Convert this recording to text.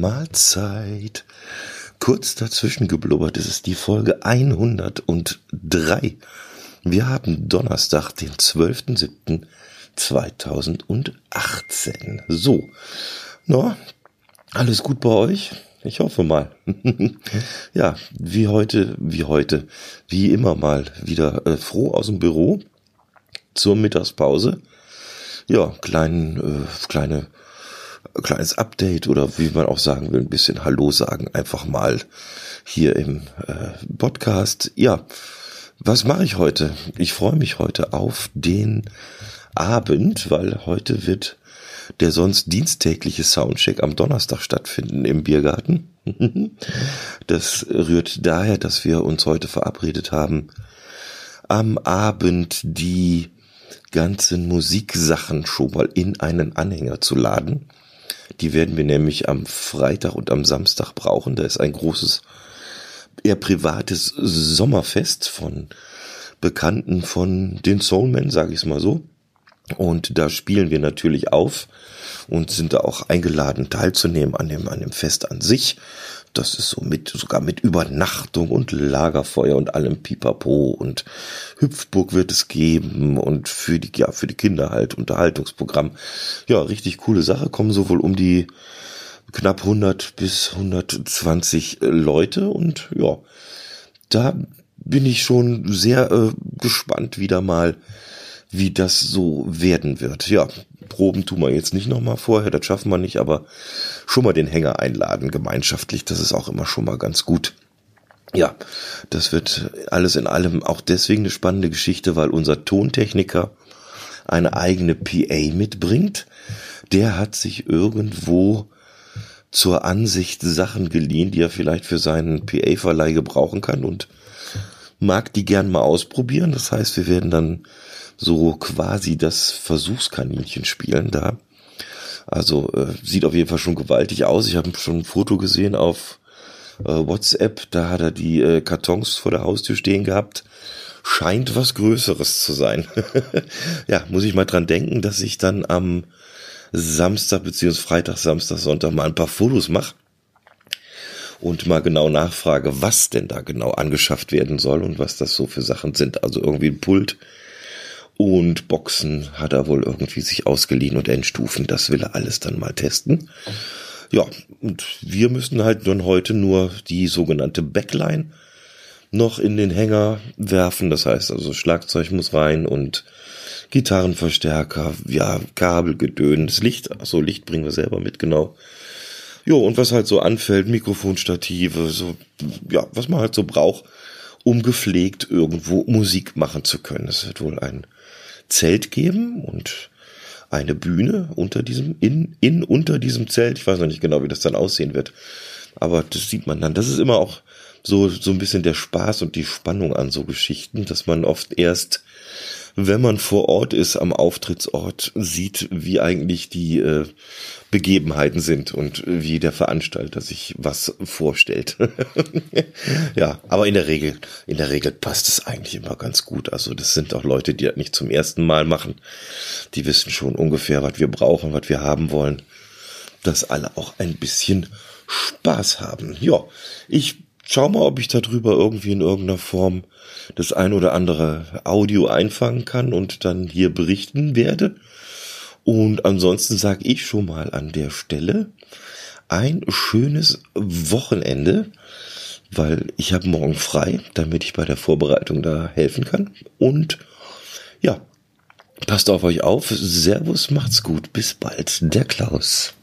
Mahlzeit. Kurz dazwischen geblubbert, es ist die Folge 103. Wir haben Donnerstag, den 12.07.2018. So, na, alles gut bei euch? Ich hoffe mal. ja, wie heute, wie heute, wie immer mal wieder äh, froh aus dem Büro zur Mittagspause. Ja, kleinen, äh, kleine kleines Update oder wie man auch sagen will, ein bisschen Hallo sagen, einfach mal hier im äh, Podcast. Ja, was mache ich heute? Ich freue mich heute auf den Abend, weil heute wird der sonst diensttägliche Soundcheck am Donnerstag stattfinden im Biergarten. Das rührt daher, dass wir uns heute verabredet haben, am Abend die ganzen Musiksachen schon mal in einen Anhänger zu laden. Die werden wir nämlich am Freitag und am Samstag brauchen. Da ist ein großes, eher privates Sommerfest von Bekannten von den Soulmen, sage ich es mal so. Und da spielen wir natürlich auf und sind da auch eingeladen teilzunehmen an dem, an dem Fest an sich. Das ist so mit, sogar mit Übernachtung und Lagerfeuer und allem Pipapo und Hüpfburg wird es geben und für die, ja, für die Kinder halt Unterhaltungsprogramm. Ja, richtig coole Sache. Kommen sowohl um die knapp 100 bis 120 Leute und ja, da bin ich schon sehr äh, gespannt wieder mal, wie das so werden wird. Ja, Proben tun wir jetzt nicht nochmal vorher, das schaffen wir nicht, aber schon mal den Hänger einladen, gemeinschaftlich, das ist auch immer schon mal ganz gut. Ja, das wird alles in allem auch deswegen eine spannende Geschichte, weil unser Tontechniker eine eigene PA mitbringt. Der hat sich irgendwo zur Ansicht Sachen geliehen, die er vielleicht für seinen PA-Verleih gebrauchen kann und mag die gern mal ausprobieren. Das heißt, wir werden dann so quasi das Versuchskaninchen spielen da. Also äh, sieht auf jeden Fall schon gewaltig aus. Ich habe schon ein Foto gesehen auf äh, WhatsApp. Da hat er die äh, Kartons vor der Haustür stehen gehabt. Scheint was Größeres zu sein. ja, muss ich mal dran denken, dass ich dann am Samstag beziehungsweise Freitag, Samstag, Sonntag mal ein paar Fotos mache und mal genau nachfrage, was denn da genau angeschafft werden soll und was das so für Sachen sind. Also irgendwie ein Pult und Boxen hat er wohl irgendwie sich ausgeliehen und Endstufen. Das will er alles dann mal testen. Ja, und wir müssen halt dann heute nur die sogenannte Backline noch in den Hänger werfen. Das heißt also Schlagzeug muss rein und Gitarrenverstärker, ja, Kabelgedöns, Licht, so Licht bringen wir selber mit, genau. Jo, und was halt so anfällt, Mikrofonstative, so, ja, was man halt so braucht, um gepflegt irgendwo Musik machen zu können. Es wird wohl ein Zelt geben und eine Bühne unter diesem, in, in unter diesem Zelt. Ich weiß noch nicht genau, wie das dann aussehen wird. Aber das sieht man dann. Das ist immer auch so, so ein bisschen der Spaß und die Spannung an so Geschichten, dass man oft erst wenn man vor Ort ist, am Auftrittsort, sieht, wie eigentlich die äh, Begebenheiten sind und wie der Veranstalter sich was vorstellt. ja, aber in der Regel, in der Regel passt es eigentlich immer ganz gut. Also das sind auch Leute, die das nicht zum ersten Mal machen. Die wissen schon ungefähr, was wir brauchen, was wir haben wollen. Dass alle auch ein bisschen Spaß haben. Ja, ich schau mal, ob ich darüber irgendwie in irgendeiner Form das ein oder andere Audio einfangen kann und dann hier berichten werde. Und ansonsten sage ich schon mal an der Stelle ein schönes Wochenende, weil ich habe morgen frei, damit ich bei der Vorbereitung da helfen kann. Und ja, passt auf euch auf. Servus, macht's gut. Bis bald. Der Klaus.